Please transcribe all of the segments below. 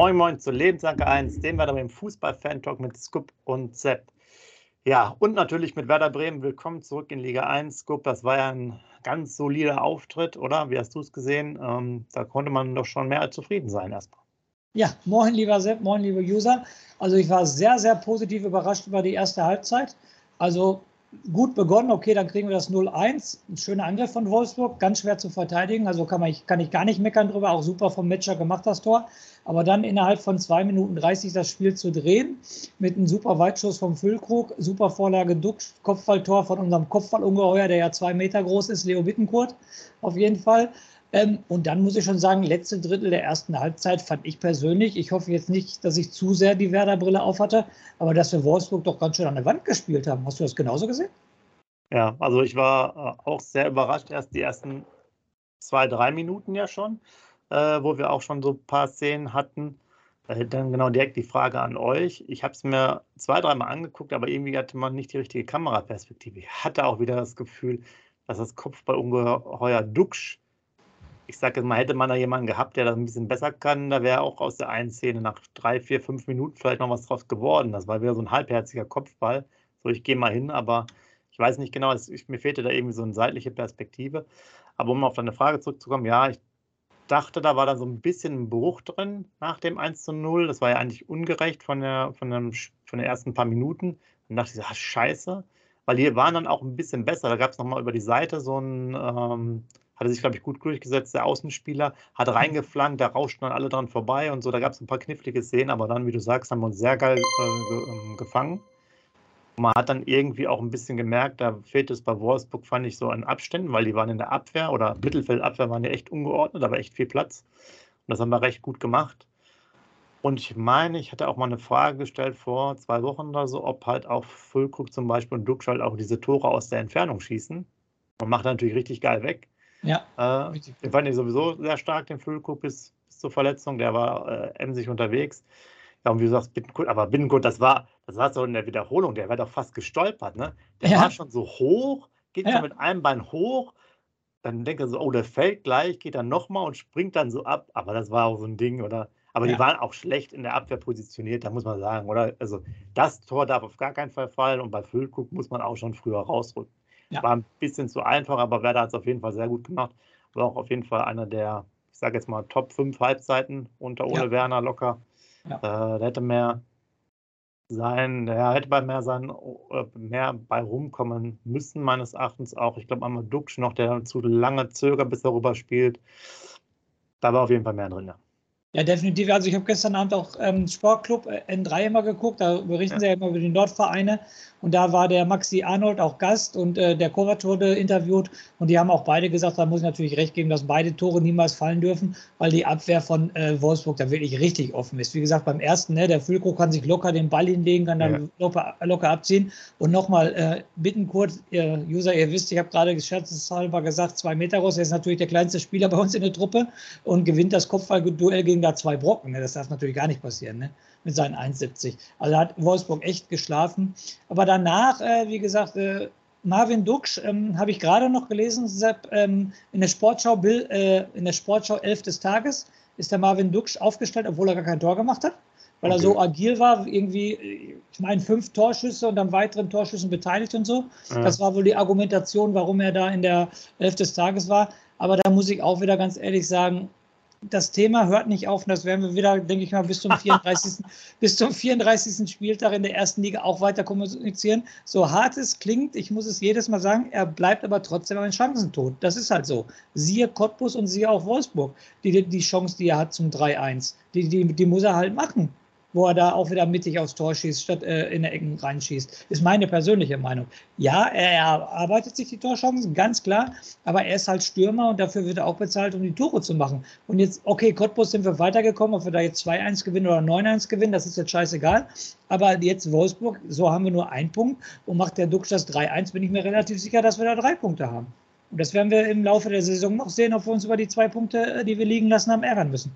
Moin Moin zu Lebensanker 1, dem Werder Bremen Fußball-Fan-Talk mit Scoop und Sepp. Ja, und natürlich mit Werder Bremen. Willkommen zurück in Liga 1. Scoop, das war ja ein ganz solider Auftritt, oder? Wie hast du es gesehen? Ähm, da konnte man doch schon mehr als zufrieden sein erstmal. Ja, moin lieber Sepp, moin liebe User. Also ich war sehr, sehr positiv überrascht über die erste Halbzeit. Also gut begonnen, okay, dann kriegen wir das 0-1. Ein schöner Angriff von Wolfsburg, ganz schwer zu verteidigen, also kann, man, kann ich gar nicht meckern drüber, auch super vom Matcher gemacht, das Tor. Aber dann innerhalb von 2 Minuten 30 das Spiel zu drehen, mit einem super Weitschuss vom Füllkrug, super Vorlage Duck, Kopfballtor von unserem Kopfballungeheuer, der ja zwei Meter groß ist, Leo Bittenkurt, auf jeden Fall. Ähm, und dann muss ich schon sagen, letzte Drittel der ersten Halbzeit fand ich persönlich, ich hoffe jetzt nicht, dass ich zu sehr die Werder-Brille aufhatte, aber dass wir Wolfsburg doch ganz schön an der Wand gespielt haben. Hast du das genauso gesehen? Ja, also ich war äh, auch sehr überrascht, erst die ersten zwei, drei Minuten ja schon, äh, wo wir auch schon so ein paar Szenen hatten. Dann genau direkt die Frage an euch. Ich habe es mir zwei, dreimal angeguckt, aber irgendwie hatte man nicht die richtige Kameraperspektive. Ich hatte auch wieder das Gefühl, dass das Kopfballungeheuer Duxch ich sage mal, hätte man da jemanden gehabt, der das ein bisschen besser kann, da wäre auch aus der einen Szene nach drei, vier, fünf Minuten vielleicht noch was draus geworden. Das war wieder so ein halbherziger Kopfball. So, ich gehe mal hin, aber ich weiß nicht genau, es, ich, mir fehlte da irgendwie so eine seitliche Perspektive. Aber um auf deine Frage zurückzukommen, ja, ich dachte, da war da so ein bisschen ein Bruch drin nach dem 1 zu 0. Das war ja eigentlich ungerecht von, der, von, dem, von den ersten paar Minuten. Dann dachte ich, ach, scheiße. Weil die waren dann auch ein bisschen besser. Da gab es nochmal über die Seite so ein, ähm, hat er sich, glaube ich, gut durchgesetzt, der Außenspieler, hat mhm. reingeflankt, da rauschten dann alle dran vorbei und so. Da gab es ein paar knifflige Szenen, aber dann, wie du sagst, haben wir uns sehr geil äh, ähm, gefangen. Man hat dann irgendwie auch ein bisschen gemerkt, da fehlt es bei Wolfsburg, fand ich, so an Abständen, weil die waren in der Abwehr oder Mittelfeldabwehr waren ja echt ungeordnet, aber echt viel Platz. Und das haben wir recht gut gemacht. Und ich meine, ich hatte auch mal eine Frage gestellt vor zwei Wochen oder so, ob halt auch Füllkrug zum Beispiel und Duxch auch diese Tore aus der Entfernung schießen. Und macht natürlich richtig geil weg. Ja. Äh, den fand ich sowieso sehr stark, den Füllkrug bis, bis zur Verletzung. Der war äh, emsig unterwegs. Ja, und wie du sagst, Bittenkurt, aber Bittenkurt, das war, das war so in der Wiederholung, der war doch fast gestolpert, ne? Der ja. war schon so hoch, geht ja. so mit einem Bein hoch, dann denkt er so, oh, der fällt gleich, geht dann nochmal und springt dann so ab. Aber das war auch so ein Ding, oder? Aber ja. die waren auch schlecht in der Abwehr positioniert, da muss man sagen, oder? Also das Tor darf auf gar keinen Fall fallen und bei Füllkrug muss man auch schon früher rausrücken. Ja. War ein bisschen zu einfach, aber Werder hat es auf jeden Fall sehr gut gemacht. War auch auf jeden Fall einer der, ich sage jetzt mal, Top 5 Halbzeiten unter Ole ja. Werner locker. Ja. Äh, der hätte mehr sein, der hätte bei mehr sein, äh, mehr bei rumkommen müssen, meines Erachtens auch. Ich glaube, einmal Duxch noch, der zu lange zögert, bis er rüber spielt. Da war auf jeden Fall mehr drin, ja. Ja, definitiv. Also ich habe gestern Abend auch ähm, Sportclub äh, N3 immer geguckt, da berichten ja. sie ja immer über die Nordvereine. Und da war der Maxi Arnold auch Gast und äh, der Kovac wurde interviewt. Und die haben auch beide gesagt, da muss ich natürlich recht geben, dass beide Tore niemals fallen dürfen, weil die Abwehr von äh, Wolfsburg da wirklich richtig offen ist. Wie gesagt, beim ersten, ne, der Füllkrug kann sich locker den Ball hinlegen, kann dann ja. locker, locker, abziehen. Und nochmal, äh, bitten kurz, ihr User, ihr wisst, ich habe gerade scherzeshalber gesagt, zwei Meter groß, er ist natürlich der kleinste Spieler bei uns in der Truppe und gewinnt das Kopfballduell gegen da zwei Brocken. Ne? Das darf natürlich gar nicht passieren. Ne? Mit seinen 1,70. Also hat Wolfsburg echt geschlafen. Aber danach, äh, wie gesagt, äh, Marvin Duksch ähm, habe ich gerade noch gelesen, Sepp, ähm, in der Sportschau, Bill, äh, in der Sportschau 11 des Tages ist der Marvin Duksch aufgestellt, obwohl er gar kein Tor gemacht hat, weil okay. er so agil war, irgendwie, ich meine, fünf Torschüsse und an weiteren Torschüssen beteiligt und so. Ja. Das war wohl die Argumentation, warum er da in der 11 des Tages war. Aber da muss ich auch wieder ganz ehrlich sagen, das Thema hört nicht auf und das werden wir wieder, denke ich mal, bis zum 34. bis zum 34. Spieltag in der ersten Liga auch weiter kommunizieren. So hart es klingt, ich muss es jedes Mal sagen, er bleibt aber trotzdem ein Chancentod. Das ist halt so. Siehe Cottbus und siehe auch Wolfsburg. Die, die Chance, die er hat zum 3-1, die, die, die muss er halt machen wo er da auch wieder mittig aufs Tor schießt, statt äh, in der Ecken reinschießt. Ist meine persönliche Meinung. Ja, er erarbeitet sich die Torchancen, ganz klar, aber er ist halt Stürmer und dafür wird er auch bezahlt, um die Tore zu machen. Und jetzt, okay, Cottbus sind wir weitergekommen, ob wir da jetzt 2-1 gewinnen oder 9-1 gewinnen, das ist jetzt scheißegal. Aber jetzt Wolfsburg, so haben wir nur einen Punkt und macht der Duxch das 3-1, bin ich mir relativ sicher, dass wir da drei Punkte haben. Und das werden wir im Laufe der Saison noch sehen, ob wir uns über die zwei Punkte, äh, die wir liegen lassen haben, ärgern müssen.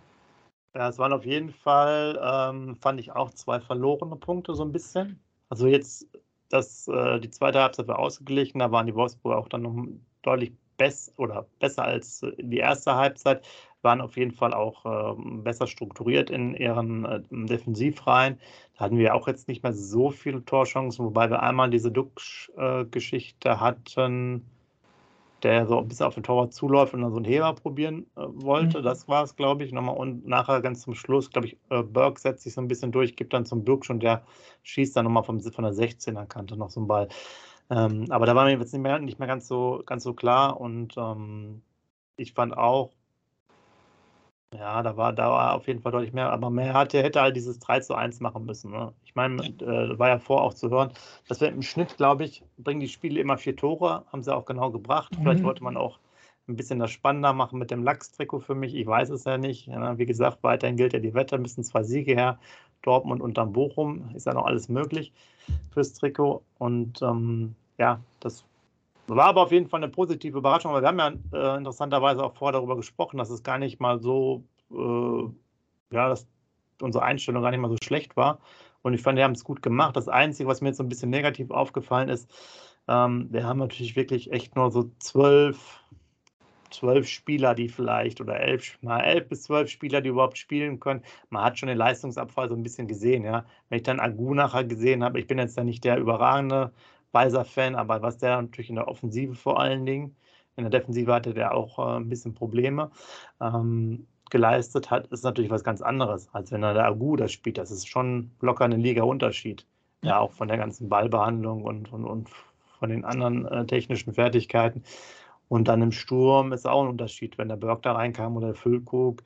Ja, es waren auf jeden Fall, ähm, fand ich auch zwei verlorene Punkte so ein bisschen. Also jetzt, dass äh, die zweite Halbzeit war ausgeglichen, da waren die Wolfsburger auch dann noch deutlich bess oder besser als die erste Halbzeit. waren auf jeden Fall auch äh, besser strukturiert in ihren äh, Defensivreihen. Da hatten wir auch jetzt nicht mehr so viele Torchancen, wobei wir einmal diese Duck-Geschichte äh, hatten, der so ein bisschen auf den Torwart zuläuft und dann so einen Heber probieren äh, wollte. Mhm. Das war es, glaube ich, nochmal. Und nachher ganz zum Schluss, glaube ich, äh, Burke setzt sich so ein bisschen durch, gibt dann zum Burke und der schießt dann nochmal von der 16er Kante noch so einen Ball. Ähm, aber da war mir jetzt nicht mehr, nicht mehr ganz so, ganz so klar und ähm, ich fand auch, ja, da war, da war auf jeden Fall deutlich mehr, aber mehr hatte, hätte halt dieses 3 zu 1 machen müssen. Ne? Ich meine, äh, war ja vor auch zu hören, dass wir im Schnitt, glaube ich, bringen die Spiele immer vier Tore, haben sie auch genau gebracht. Mhm. Vielleicht wollte man auch ein bisschen das spannender machen mit dem Lachs-Trikot für mich. Ich weiß es ja nicht. Ja, wie gesagt, weiterhin gilt ja die Wette, müssen zwei Siege her. Dortmund und dann Bochum ist ja noch alles möglich fürs Trikot. Und ähm, ja, das war aber auf jeden Fall eine positive Überraschung, weil wir haben ja äh, interessanterweise auch vorher darüber gesprochen, dass es gar nicht mal so, äh, ja, dass unsere Einstellung gar nicht mal so schlecht war. Und ich fand, wir haben es gut gemacht. Das Einzige, was mir jetzt so ein bisschen negativ aufgefallen ist, ähm, wir haben natürlich wirklich echt nur so zwölf, zwölf Spieler, die vielleicht, oder elf, mal elf bis zwölf Spieler, die überhaupt spielen können. Man hat schon den Leistungsabfall so ein bisschen gesehen, ja. Wenn ich dann Agu nachher gesehen habe, ich bin jetzt da nicht der überragende weiser Fan, aber was der natürlich in der Offensive vor allen Dingen, in der Defensive hatte der auch äh, ein bisschen Probleme, ähm, geleistet hat, ist natürlich was ganz anderes, als wenn er der Agu das spielt. Das ist schon locker eine Liga-Unterschied. Ja, auch von der ganzen Ballbehandlung und, und, und von den anderen äh, technischen Fertigkeiten. Und dann im Sturm ist auch ein Unterschied, wenn der Berg da reinkam oder der Füllkrug.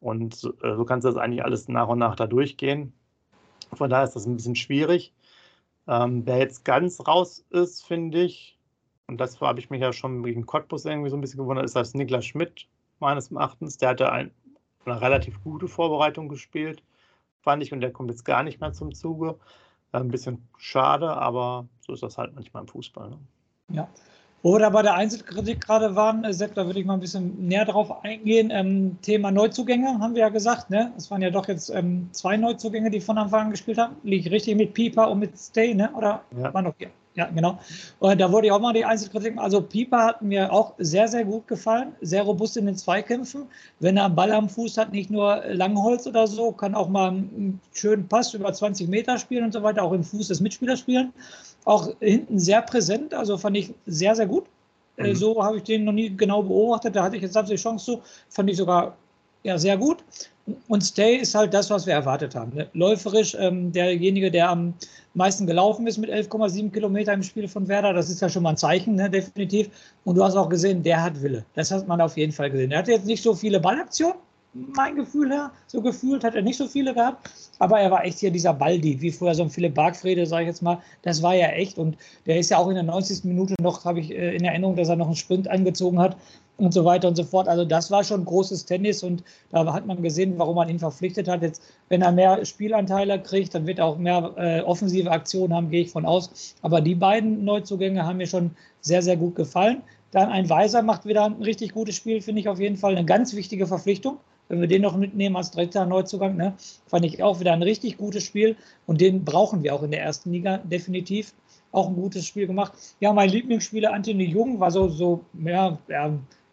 Und äh, so kannst du das eigentlich alles nach und nach da durchgehen. Von daher ist das ein bisschen schwierig. Ähm, wer jetzt ganz raus ist, finde ich, und das habe ich mich ja schon gegen Cottbus irgendwie so ein bisschen gewundert, ist das Niklas Schmidt, meines Erachtens. Der hatte ein, eine relativ gute Vorbereitung gespielt, fand ich, und der kommt jetzt gar nicht mehr zum Zuge. Ein bisschen schade, aber so ist das halt manchmal im Fußball. Ne? Ja, wo wir da bei der Einzelkritik gerade waren, äh, Sepp, da würde ich mal ein bisschen näher drauf eingehen. Ähm, Thema Neuzugänge haben wir ja gesagt, ne? Es waren ja doch jetzt ähm, zwei Neuzugänge, die von Anfang an gespielt haben. Liege ich richtig mit Pieper und mit Stay, ne? Oder ja. war noch? Ja, genau. Und da wurde ja auch mal die Einzelkritik. Also Pieper hat mir auch sehr, sehr gut gefallen. Sehr robust in den Zweikämpfen. Wenn er einen Ball am Fuß hat, nicht nur Langholz oder so, kann auch mal einen schönen Pass über 20 Meter spielen und so weiter, auch im Fuß des Mitspielers spielen auch hinten sehr präsent, also fand ich sehr, sehr gut. Äh, mhm. So habe ich den noch nie genau beobachtet. Da hatte ich jetzt die Chance zu. Fand ich sogar ja, sehr gut. Und Stay ist halt das, was wir erwartet haben. Ne? Läuferisch ähm, derjenige, der am meisten gelaufen ist mit 11,7 Kilometer im Spiel von Werder. Das ist ja schon mal ein Zeichen, ne? definitiv. Und du hast auch gesehen, der hat Wille. Das hat man auf jeden Fall gesehen. Er hatte jetzt nicht so viele Ballaktionen, mein Gefühl her, so gefühlt hat er nicht so viele gehabt, aber er war echt hier dieser Baldi, wie vorher so ein Philipp Bargfrede, sage ich jetzt mal, das war ja echt und der ist ja auch in der 90. Minute noch, habe ich äh, in Erinnerung, dass er noch einen Sprint angezogen hat und so weiter und so fort. Also das war schon großes Tennis und da hat man gesehen, warum man ihn verpflichtet hat. Jetzt, wenn er mehr Spielanteile kriegt, dann wird er auch mehr äh, offensive Aktionen haben, gehe ich von aus. Aber die beiden Neuzugänge haben mir schon sehr, sehr gut gefallen. Dann ein Weiser macht wieder ein richtig gutes Spiel, finde ich auf jeden Fall eine ganz wichtige Verpflichtung wenn wir den noch mitnehmen als dritter Neuzugang, ne, fand ich auch wieder ein richtig gutes Spiel und den brauchen wir auch in der ersten Liga definitiv. Auch ein gutes Spiel gemacht. Ja, mein Lieblingsspieler Anthony Jung war so, so ja, ja,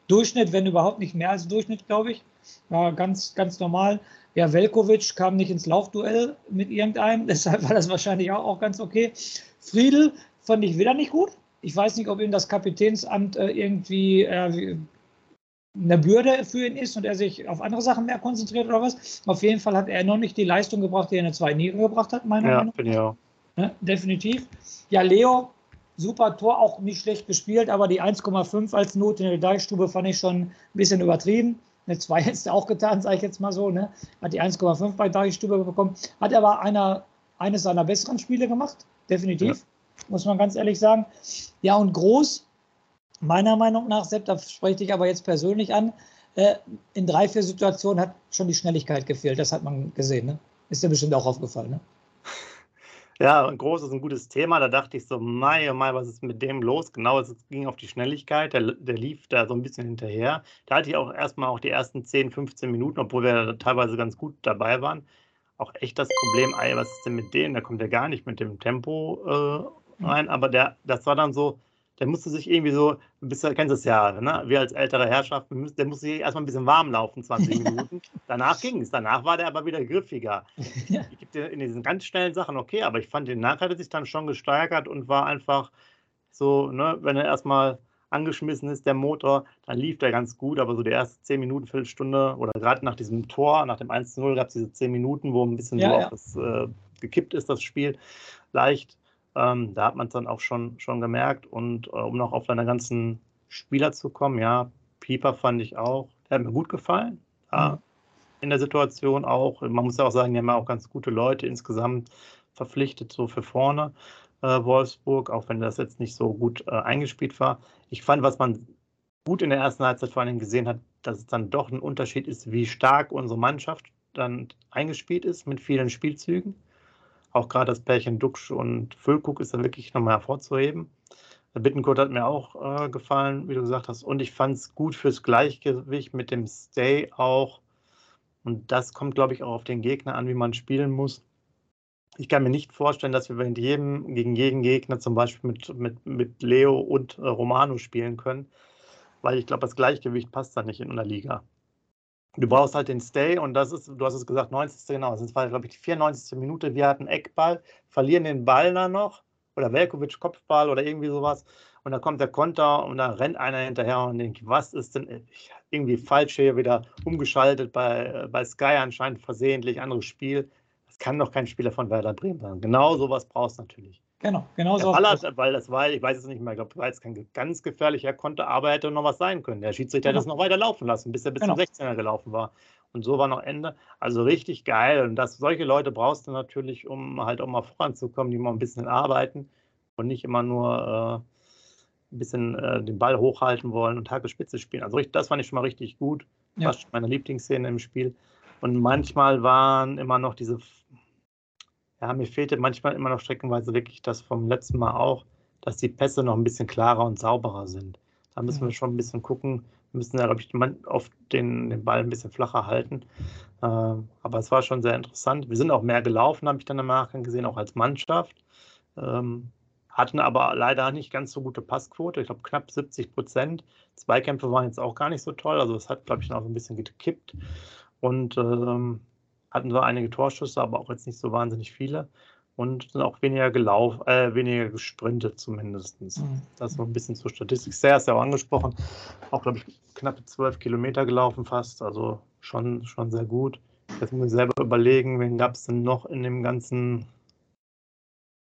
Durchschnitt, wenn überhaupt nicht mehr als Durchschnitt, glaube ich. War ganz, ganz normal. Ja, Velkovic kam nicht ins Laufduell mit irgendeinem, deshalb war das wahrscheinlich auch, auch ganz okay. Friedel fand ich wieder nicht gut. Ich weiß nicht, ob ihm das Kapitänsamt äh, irgendwie äh, eine Bürde für ihn ist und er sich auf andere Sachen mehr konzentriert oder was. Auf jeden Fall hat er noch nicht die Leistung gebracht, die er in der zweiten Liga gebracht hat, meiner ja, Meinung nach. Ja, ja, definitiv. Ja, Leo, super Tor, auch nicht schlecht gespielt, aber die 1,5 als Not in der Deichstube fand ich schon ein bisschen übertrieben. Eine 2 hätte er auch getan, sage ich jetzt mal so. Ne? Hat die 1,5 bei Deichstube bekommen. Hat aber einer, eines seiner besseren Spiele gemacht, definitiv. Ja. Muss man ganz ehrlich sagen. Ja, und groß, Meiner Meinung nach, Sepp, da spreche ich aber jetzt persönlich an, äh, in drei, vier Situationen hat schon die Schnelligkeit gefehlt. Das hat man gesehen. Ne? Ist dir bestimmt auch aufgefallen. Ne? Ja, und groß ist ein gutes Thema. Da dachte ich so, Mai, oh Mai, was ist mit dem los? Genau, es ging auf die Schnelligkeit. Der, der lief da so ein bisschen hinterher. Da hatte ich auch erstmal auch die ersten 10, 15 Minuten, obwohl wir teilweise ganz gut dabei waren, auch echt das Problem, ey, was ist denn mit dem? Da kommt er gar nicht mit dem Tempo äh, rein. Aber der, das war dann so, der musste sich irgendwie so, du bist, kennst es ja, ne? wir als ältere Herrschaft, der musste sich erstmal ein bisschen warm laufen, 20 Minuten. Danach ging es, danach war der aber wieder griffiger. Ja. Ich gebe dir in diesen ganz schnellen Sachen okay, aber ich fand, den Nachteil hat er sich dann schon gesteigert und war einfach so, ne, wenn er erstmal angeschmissen ist, der Motor, dann lief der ganz gut, aber so die ersten 10 Minuten, Viertelstunde oder gerade nach diesem Tor, nach dem 1-0 gab es diese 10 Minuten, wo ein bisschen ja, so ja. das, äh, gekippt ist, das Spiel, leicht. Ähm, da hat man es dann auch schon, schon gemerkt. Und äh, um noch auf deine ganzen Spieler zu kommen, ja, Pieper fand ich auch, der hat mir gut gefallen. Ja, mhm. In der Situation auch. Man muss ja auch sagen, die haben ja auch ganz gute Leute insgesamt verpflichtet, so für vorne äh, Wolfsburg, auch wenn das jetzt nicht so gut äh, eingespielt war. Ich fand, was man gut in der ersten Halbzeit vor allem gesehen hat, dass es dann doch ein Unterschied ist, wie stark unsere Mannschaft dann eingespielt ist mit vielen Spielzügen. Auch gerade das Pärchen Duxch und Füllkuck ist da wirklich nochmal hervorzuheben. Der Bittenkurt hat mir auch äh, gefallen, wie du gesagt hast. Und ich fand es gut fürs Gleichgewicht mit dem Stay auch. Und das kommt, glaube ich, auch auf den Gegner an, wie man spielen muss. Ich kann mir nicht vorstellen, dass wir mit jedem, gegen jeden Gegner zum Beispiel mit, mit, mit Leo und äh, Romano spielen können, weil ich glaube, das Gleichgewicht passt da nicht in einer Liga. Du brauchst halt den Stay und das ist, du hast es gesagt, 90. genau, das war, glaube ich, die 94. Minute. Wir hatten Eckball, verlieren den Ball da noch oder Velkovic Kopfball oder irgendwie sowas und da kommt der Konter und da rennt einer hinterher und denkt, was ist denn irgendwie falsch hier wieder umgeschaltet bei, äh, bei Sky anscheinend versehentlich, anderes Spiel kann doch kein Spieler von Werder Bremen sein. Genau sowas brauchst du natürlich. Genau, genau so. Ballert, weil das war, ich weiß es nicht mehr, ich glaube, war jetzt kein ganz gefährlicher Konter, aber hätte noch was sein können. Der Schiedsrichter genau. hat das noch weiter laufen lassen, bis er bis genau. zum 16er gelaufen war. Und so war noch Ende. Also richtig geil. Und das, solche Leute brauchst du natürlich, um halt auch mal voranzukommen, die mal ein bisschen arbeiten und nicht immer nur äh, ein bisschen äh, den Ball hochhalten wollen und Hacke Spitze spielen. Also das fand ich schon mal richtig gut. Ja. Fast meine Lieblingsszene im Spiel. Und manchmal waren immer noch diese, ja, mir fehlte manchmal immer noch streckenweise wirklich das vom letzten Mal auch, dass die Pässe noch ein bisschen klarer und sauberer sind. Da müssen wir mhm. schon ein bisschen gucken. Wir müssen ja, glaube ich, oft den, den Ball ein bisschen flacher halten. Äh, aber es war schon sehr interessant. Wir sind auch mehr gelaufen, habe ich dann im Nachgang gesehen, auch als Mannschaft. Ähm, hatten aber leider nicht ganz so gute Passquote. Ich glaube, knapp 70 Prozent. Zweikämpfe waren jetzt auch gar nicht so toll. Also, es hat, glaube ich, noch ein bisschen gekippt und ähm, hatten so einige Torschüsse, aber auch jetzt nicht so wahnsinnig viele und sind auch weniger gelaufen, äh, weniger gesprintet zumindest. Mhm. Das so ein bisschen zur Statistik. Sehr ist ja auch angesprochen. Auch, glaube ich, knappe zwölf Kilometer gelaufen fast. Also schon, schon sehr gut. Jetzt muss ich selber überlegen, wen gab es denn noch in dem ganzen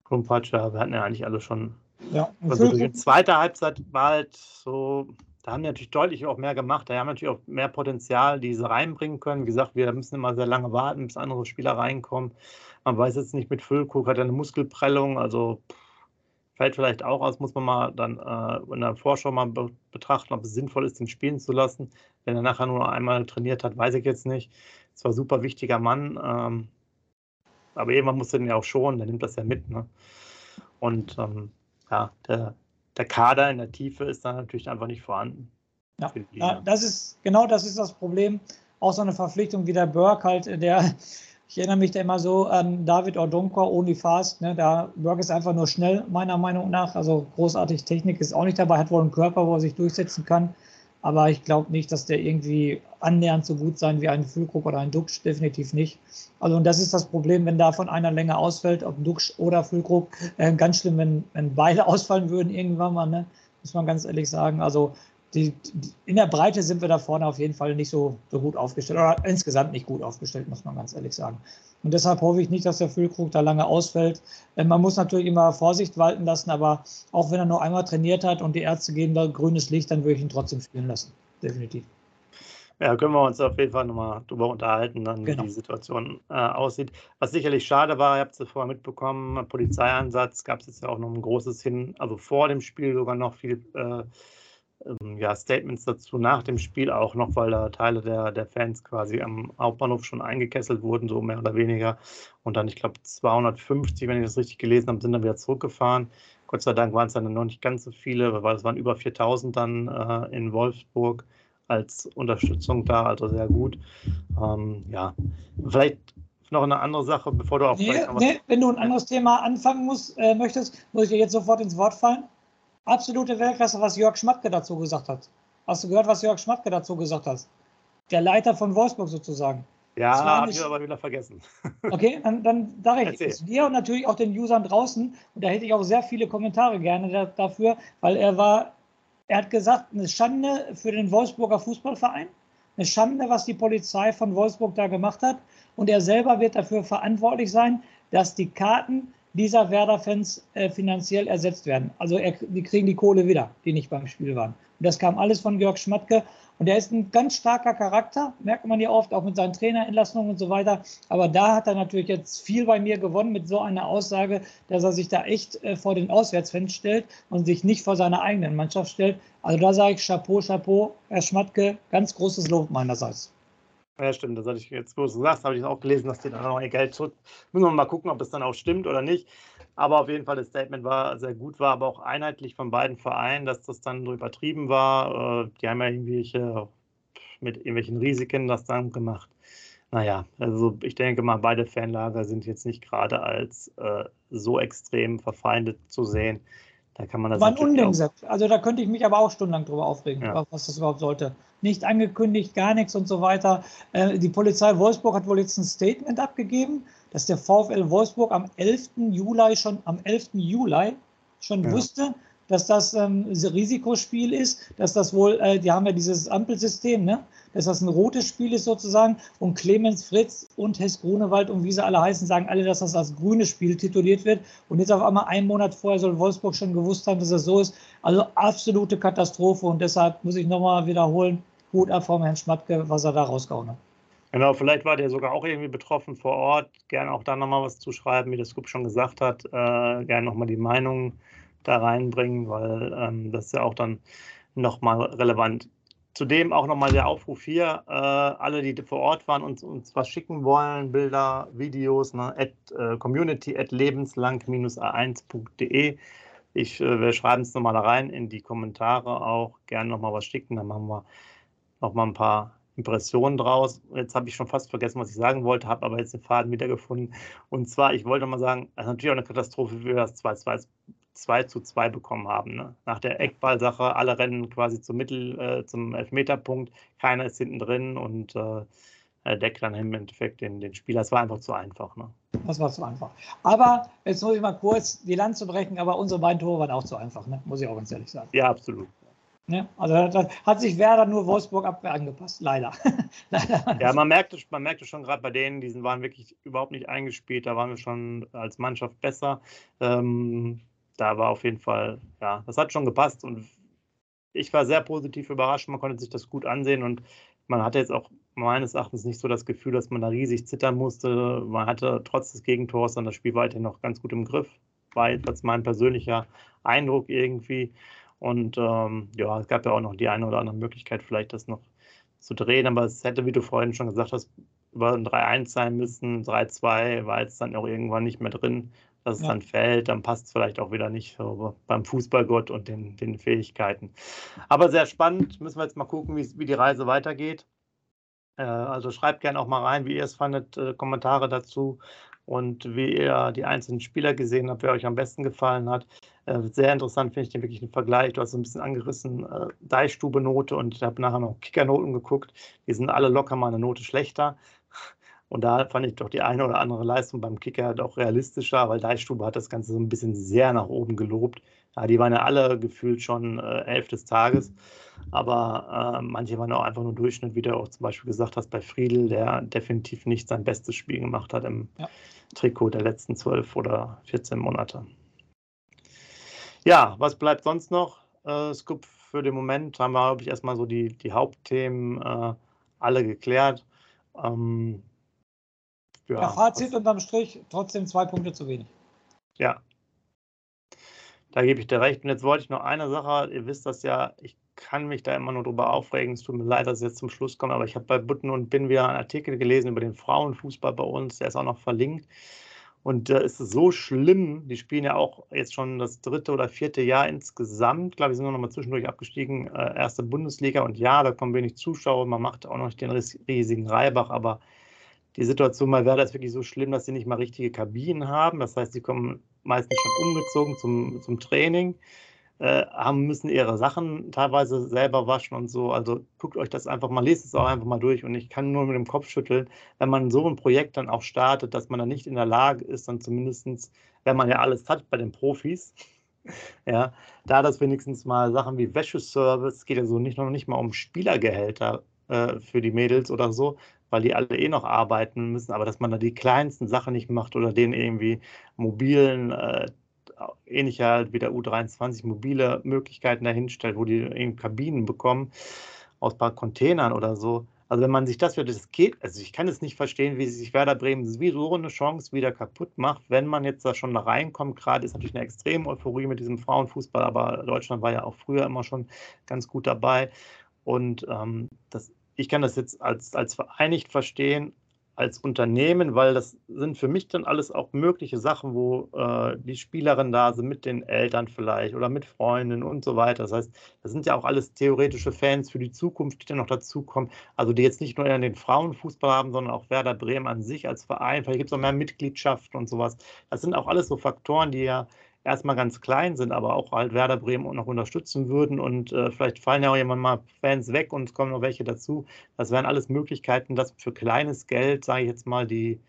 Klumpatsch? Ja, wir hatten ja eigentlich alle schon. Ja, also die zweite Halbzeit war halt so da haben die natürlich deutlich auch mehr gemacht. Da haben natürlich auch mehr Potenzial, die sie reinbringen können. Wie gesagt, wir müssen immer sehr lange warten, bis andere Spieler reinkommen. Man weiß jetzt nicht, mit Füllkrug hat er eine Muskelprellung, also fällt vielleicht auch aus, muss man mal dann äh, in der Vorschau mal be betrachten, ob es sinnvoll ist, ihn spielen zu lassen. Wenn er nachher nur einmal trainiert hat, weiß ich jetzt nicht. Es war ein super wichtiger Mann, ähm, aber irgendwann muss er den ja auch schonen, der nimmt das ja mit. Ne? Und ähm, ja, der, der Kader in der Tiefe ist dann natürlich einfach nicht vorhanden. Ja, ja, das ist genau das ist das Problem. Auch so eine Verpflichtung wie der Burke halt, der, ich erinnere mich da immer so an David Ordonko, Only Fast. Ne, der Burke ist einfach nur schnell, meiner Meinung nach. Also großartig Technik ist auch nicht dabei, hat wohl einen Körper, wo er sich durchsetzen kann. Aber ich glaube nicht, dass der irgendwie annähernd so gut sein wie ein Füllkrug oder ein Duxch, definitiv nicht. Also und das ist das Problem, wenn davon einer länger ausfällt, ob Duxch oder Füllkrug. Äh, ganz schlimm, wenn, wenn beide ausfallen würden irgendwann mal, ne? muss man ganz ehrlich sagen. Also die, die, in der Breite sind wir da vorne auf jeden Fall nicht so, so gut aufgestellt oder insgesamt nicht gut aufgestellt, muss man ganz ehrlich sagen. Und deshalb hoffe ich nicht, dass der Füllkrug da lange ausfällt. Äh, man muss natürlich immer Vorsicht walten lassen, aber auch wenn er nur einmal trainiert hat und die Ärzte geben da grünes Licht, dann würde ich ihn trotzdem spielen lassen. Definitiv. Ja, können wir uns auf jeden Fall nochmal drüber unterhalten, dann, genau. wie die Situation äh, aussieht. Was sicherlich schade war, ihr habt es vorher mitbekommen, Polizeieinsatz gab es jetzt ja auch noch ein großes hin, also vor dem Spiel sogar noch viel äh, ähm, ja, Statements dazu nach dem Spiel auch noch, weil da Teile der, der Fans quasi am Hauptbahnhof schon eingekesselt wurden, so mehr oder weniger. Und dann, ich glaube, 250, wenn ich das richtig gelesen habe, sind dann wieder zurückgefahren. Gott sei Dank waren es dann noch nicht ganz so viele, weil es waren über 4000 dann äh, in Wolfsburg als Unterstützung da, also sehr gut. Ähm, ja, vielleicht noch eine andere Sache, bevor du auch. Nee, nee, wenn du ein anderes Thema anfangen musst, äh, möchtest, muss ich dir jetzt sofort ins Wort fallen. Absolute Weltklasse, was Jörg Schmatke dazu gesagt hat. Hast du gehört, was Jörg Schmatke dazu gesagt hat? Der Leiter von Wolfsburg sozusagen. Ja, habe ich aber wieder vergessen. Okay, dann, dann sage ich es dir und natürlich auch den Usern draußen. Und da hätte ich auch sehr viele Kommentare gerne da, dafür, weil er war, er hat gesagt, eine Schande für den Wolfsburger Fußballverein, eine Schande, was die Polizei von Wolfsburg da gemacht hat. Und er selber wird dafür verantwortlich sein, dass die Karten dieser Werder-Fans äh, finanziell ersetzt werden. Also er, die kriegen die Kohle wieder, die nicht beim Spiel waren. Und das kam alles von Georg Schmatke. Und er ist ein ganz starker Charakter, merkt man ja oft, auch mit seinen Trainerentlassungen und so weiter. Aber da hat er natürlich jetzt viel bei mir gewonnen mit so einer Aussage, dass er sich da echt äh, vor den Auswärtsfans stellt und sich nicht vor seiner eigenen Mannschaft stellt. Also da sage ich Chapeau, Chapeau, Herr Schmatke, ganz großes Lob meinerseits. Ja, stimmt. Das hatte ich jetzt, wo du sagst, habe ich auch gelesen, dass die dann auch ihr Geld zurück. Müssen wir mal gucken, ob das dann auch stimmt oder nicht. Aber auf jeden Fall, das Statement war sehr gut, war aber auch einheitlich von beiden Vereinen, dass das dann so übertrieben war. Äh, die haben ja irgendwelche mit irgendwelchen Risiken das dann gemacht. Naja, also ich denke mal, beide Fanlager sind jetzt nicht gerade als äh, so extrem verfeindet zu sehen. Da kann man das. War ein Unding, also da könnte ich mich aber auch stundenlang drüber aufregen, ja. was das überhaupt sollte nicht angekündigt, gar nichts und so weiter. Äh, die Polizei Wolfsburg hat wohl jetzt ein Statement abgegeben, dass der VfL Wolfsburg am 11. Juli schon am 11. Juli schon ja. wusste, dass das ein Risikospiel ist, dass das wohl, äh, die haben ja dieses Ampelsystem, ne? dass das ein rotes Spiel ist sozusagen und Clemens Fritz und Hess Grunewald und wie sie alle heißen, sagen alle, dass das als grünes Spiel tituliert wird und jetzt auf einmal einen Monat vorher soll Wolfsburg schon gewusst haben, dass das so ist. Also absolute Katastrophe und deshalb muss ich nochmal wiederholen, Hut ab vom Herrn Schmatke, was er da rausgehauen hat. Genau, vielleicht war der sogar auch irgendwie betroffen vor Ort. Gerne auch da nochmal was zuschreiben, wie der Scoop schon gesagt hat. Äh, gerne nochmal die Meinung da reinbringen, weil ähm, das ist ja auch dann nochmal relevant. Zudem auch nochmal der Aufruf hier, äh, alle, die vor Ort waren und uns was schicken wollen, Bilder, Videos, ne, at, äh, community at lebenslang-a1.de. Ich, äh, wir schreiben es nochmal da rein in die Kommentare auch. Gerne nochmal was schicken, dann machen wir noch mal ein paar Impressionen draus. Jetzt habe ich schon fast vergessen, was ich sagen wollte, habe aber jetzt den Faden wiedergefunden. Und zwar, ich wollte mal sagen, das ist natürlich auch eine Katastrophe, wie wir das 2, 2, 2 zu 2 bekommen haben. Ne? Nach der Eckballsache, alle rennen quasi zum Mittel, äh, zum Elfmeterpunkt, keiner ist hinten drin und äh, deckt dann im Endeffekt den, den Spieler. Das war einfach zu einfach. Ne? Das war zu einfach. Aber jetzt muss ich mal kurz die Land zu brechen, aber unsere beiden Tore waren auch zu einfach, ne? muss ich auch ganz ehrlich sagen. Ja, absolut. Ne? Also da hat sich Werder nur Wolfsburg Abwehr angepasst, leider. leider. Ja, man merkte, man merkte schon gerade bei denen, die waren wirklich überhaupt nicht eingespielt, da waren wir schon als Mannschaft besser. Ähm, da war auf jeden Fall, ja, das hat schon gepasst und ich war sehr positiv überrascht, man konnte sich das gut ansehen und man hatte jetzt auch meines Erachtens nicht so das Gefühl, dass man da riesig zittern musste. Man hatte trotz des Gegentors dann das Spiel weiterhin noch ganz gut im Griff. War jetzt mein persönlicher Eindruck irgendwie. Und ähm, ja, es gab ja auch noch die eine oder andere Möglichkeit, vielleicht das noch zu drehen, aber es hätte, wie du vorhin schon gesagt hast, über ein 3-1 sein müssen. 3-2 war jetzt dann auch irgendwann nicht mehr drin, dass es ja. dann fällt. Dann passt es vielleicht auch wieder nicht so beim Fußballgott und den, den Fähigkeiten. Aber sehr spannend. Müssen wir jetzt mal gucken, wie die Reise weitergeht. Äh, also schreibt gerne auch mal rein, wie ihr es fandet, äh, Kommentare dazu und wie ihr die einzelnen Spieler gesehen habt, wer euch am besten gefallen hat. Äh, sehr interessant finde ich den wirklich einen Vergleich. Du hast so ein bisschen angerissen, äh, Deichstube-Note und ich habe nachher noch Kickernoten geguckt. Die sind alle locker mal eine Note schlechter. Und da fand ich doch die eine oder andere Leistung beim Kicker doch realistischer, weil Deichstube hat das Ganze so ein bisschen sehr nach oben gelobt. Ja, die waren ja alle gefühlt schon äh, elf des Tages, aber äh, manche waren auch einfach nur Durchschnitt, wie du auch zum Beispiel gesagt hast, bei Friedel, der definitiv nicht sein bestes Spiel gemacht hat im ja. Trikot der letzten zwölf oder 14 Monate. Ja, was bleibt sonst noch? Äh, Scoop für den Moment haben wir, glaube ich, erstmal so die, die Hauptthemen äh, alle geklärt. Ähm, ja, ja, Fazit unterm Strich, trotzdem zwei Punkte zu wenig. Ja, da gebe ich dir recht. Und jetzt wollte ich noch eine Sache, ihr wisst das ja, ich kann mich da immer nur drüber aufregen. Es tut mir leid, dass es jetzt zum Schluss kommt, aber ich habe bei Butten und Bin wieder einen Artikel gelesen über den Frauenfußball bei uns, der ist auch noch verlinkt. Und da äh, ist es so schlimm, die spielen ja auch jetzt schon das dritte oder vierte Jahr insgesamt. Ich glaube, wir sind noch mal zwischendurch abgestiegen, äh, erste Bundesliga. Und ja, da kommen wenig Zuschauer, man macht auch noch den riesigen Reibach, aber die Situation bei Werder ist wirklich so schlimm, dass sie nicht mal richtige Kabinen haben. Das heißt, sie kommen meistens schon umgezogen zum, zum Training. äh, haben, müssen ihre Sachen teilweise selber waschen und so. Also guckt euch das einfach mal, lest es auch einfach mal durch. Und ich kann nur mit dem Kopf schütteln, wenn man so ein Projekt dann auch startet, dass man dann nicht in der Lage ist, dann zumindest, wenn man ja alles hat bei den Profis, ja, da das wenigstens mal Sachen wie Wäscheservice, geht ja so nicht noch nicht mal um Spielergehälter äh, für die Mädels oder so, weil die alle eh noch arbeiten müssen, aber dass man da die kleinsten Sachen nicht macht oder denen irgendwie mobilen äh, ähnlicher halt wie der U23 mobile Möglichkeiten dahinstellt, wo die eben Kabinen bekommen aus ein paar Containern oder so. Also wenn man sich das das geht, also ich kann es nicht verstehen, wie sich Werder Bremen wie so eine Chance wieder kaputt macht, wenn man jetzt da schon da reinkommt. Gerade ist natürlich eine extreme Euphorie mit diesem Frauenfußball, aber Deutschland war ja auch früher immer schon ganz gut dabei. Und ähm, das, ich kann das jetzt als, als vereinigt verstehen, als Unternehmen, weil das sind für mich dann alles auch mögliche Sachen, wo äh, die Spielerinnen da sind, mit den Eltern vielleicht oder mit Freunden und so weiter. Das heißt, das sind ja auch alles theoretische Fans für die Zukunft, die dann noch dazukommen. Also die jetzt nicht nur den Frauenfußball haben, sondern auch Werder Bremen an sich als Verein. Vielleicht gibt es auch mehr Mitgliedschaften und sowas. Das sind auch alles so Faktoren, die ja erstmal ganz klein sind, aber auch halt Werder Bremen noch unterstützen würden und äh, vielleicht fallen ja auch jemand mal Fans weg und es kommen noch welche dazu. Das wären alles Möglichkeiten, das für kleines Geld, sage ich jetzt mal, die,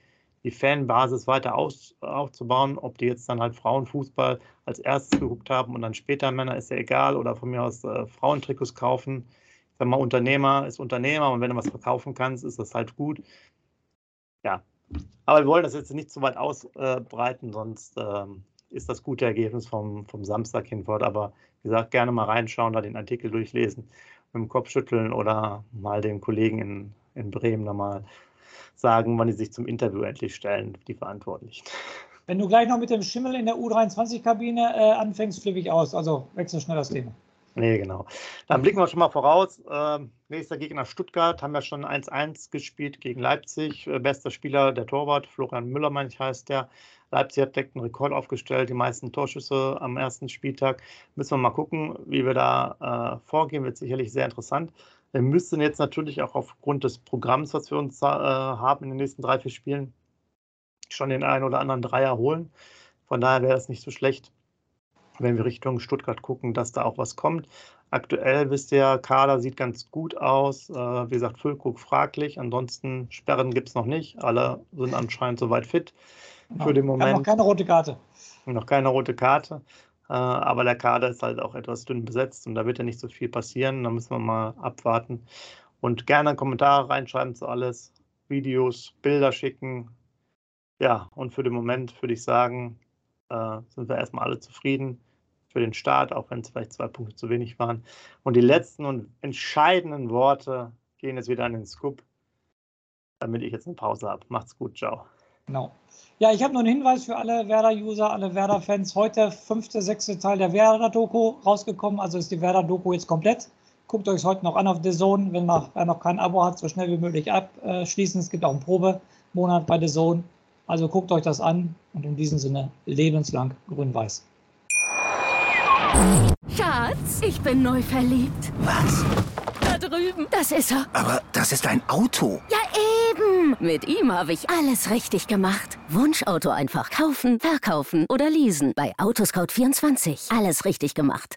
die Fanbasis weiter aus, aufzubauen. Ob die jetzt dann halt Frauenfußball als erstes geguckt haben und dann später Männer, ist ja egal. Oder von mir aus äh, Frauentrikots kaufen. Ich sag mal, Unternehmer ist Unternehmer und wenn du was verkaufen kannst, ist das halt gut. Ja, aber wir wollen das jetzt nicht zu weit ausbreiten, sonst ähm, ist das gute Ergebnis vom, vom Samstag hinfort. Aber wie gesagt, gerne mal reinschauen, da den Artikel durchlesen, mit dem Kopf schütteln oder mal den Kollegen in, in Bremen nochmal sagen, wann die sich zum Interview endlich stellen, die Verantwortlichen. Wenn du gleich noch mit dem Schimmel in der U23-Kabine äh, anfängst, flippe ich aus. Also wechsel schnell das Thema. Nee, genau. Dann blicken wir schon mal voraus. Ähm, nächster Gegner Stuttgart, haben wir schon 1-1 gespielt gegen Leipzig. Äh, bester Spieler der Torwart, Florian Müller, manch heißt der. Leipzig hat direkt einen Rekord aufgestellt, die meisten Torschüsse am ersten Spieltag. Müssen wir mal gucken, wie wir da äh, vorgehen, wird sicherlich sehr interessant. Wir müssen jetzt natürlich auch aufgrund des Programms, was wir uns äh, haben in den nächsten drei, vier Spielen, schon den einen oder anderen Dreier holen. Von daher wäre es nicht so schlecht, wenn wir Richtung Stuttgart gucken, dass da auch was kommt. Aktuell wisst ihr, Kader sieht ganz gut aus. Äh, wie gesagt, Füllkrug fraglich. Ansonsten Sperren gibt es noch nicht. Alle sind anscheinend soweit fit genau. für den Moment. Noch keine rote Karte. Noch keine rote Karte. Äh, aber der Kader ist halt auch etwas dünn besetzt und da wird ja nicht so viel passieren. Da müssen wir mal abwarten. Und gerne Kommentare reinschreiben zu alles. Videos, Bilder schicken. Ja, und für den Moment würde ich sagen, äh, sind wir erstmal alle zufrieden für den Start, auch wenn es vielleicht zwei Punkte zu wenig waren. Und die letzten und entscheidenden Worte gehen jetzt wieder an den Scoop, damit ich jetzt eine Pause habe. Macht's gut, ciao. Genau. Ja, ich habe nur einen Hinweis für alle Werder-User, alle Werder-Fans. Heute fünfte, sechste Teil der Werder-Doku rausgekommen. Also ist die Werder-Doku jetzt komplett. Guckt euch heute noch an auf The Zone. Wenn man, noch kein Abo hat, so schnell wie möglich abschließen. Es gibt auch einen Probemonat bei The Zone. Also guckt euch das an und in diesem Sinne lebenslang grün-weiß. Schatz, ich bin neu verliebt. Was? Da drüben. Das ist er. Aber das ist ein Auto. Ja, eben. Mit ihm habe ich alles richtig gemacht. Wunschauto einfach kaufen, verkaufen oder leasen. Bei Autoscout24. Alles richtig gemacht.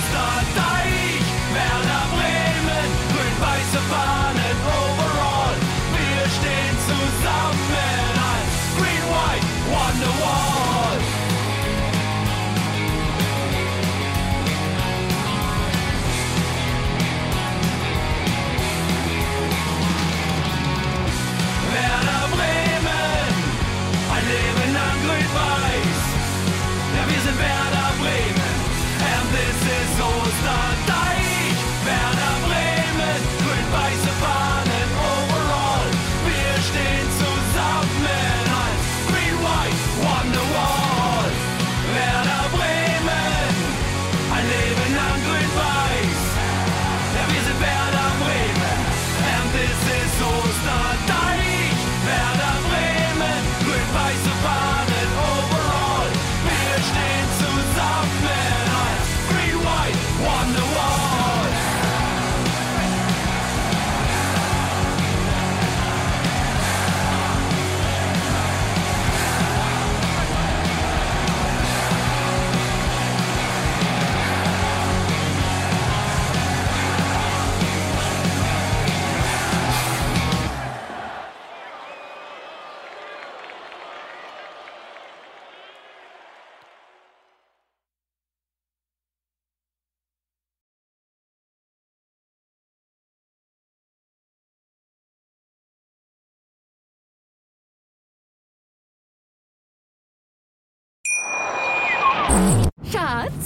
Everybody survive.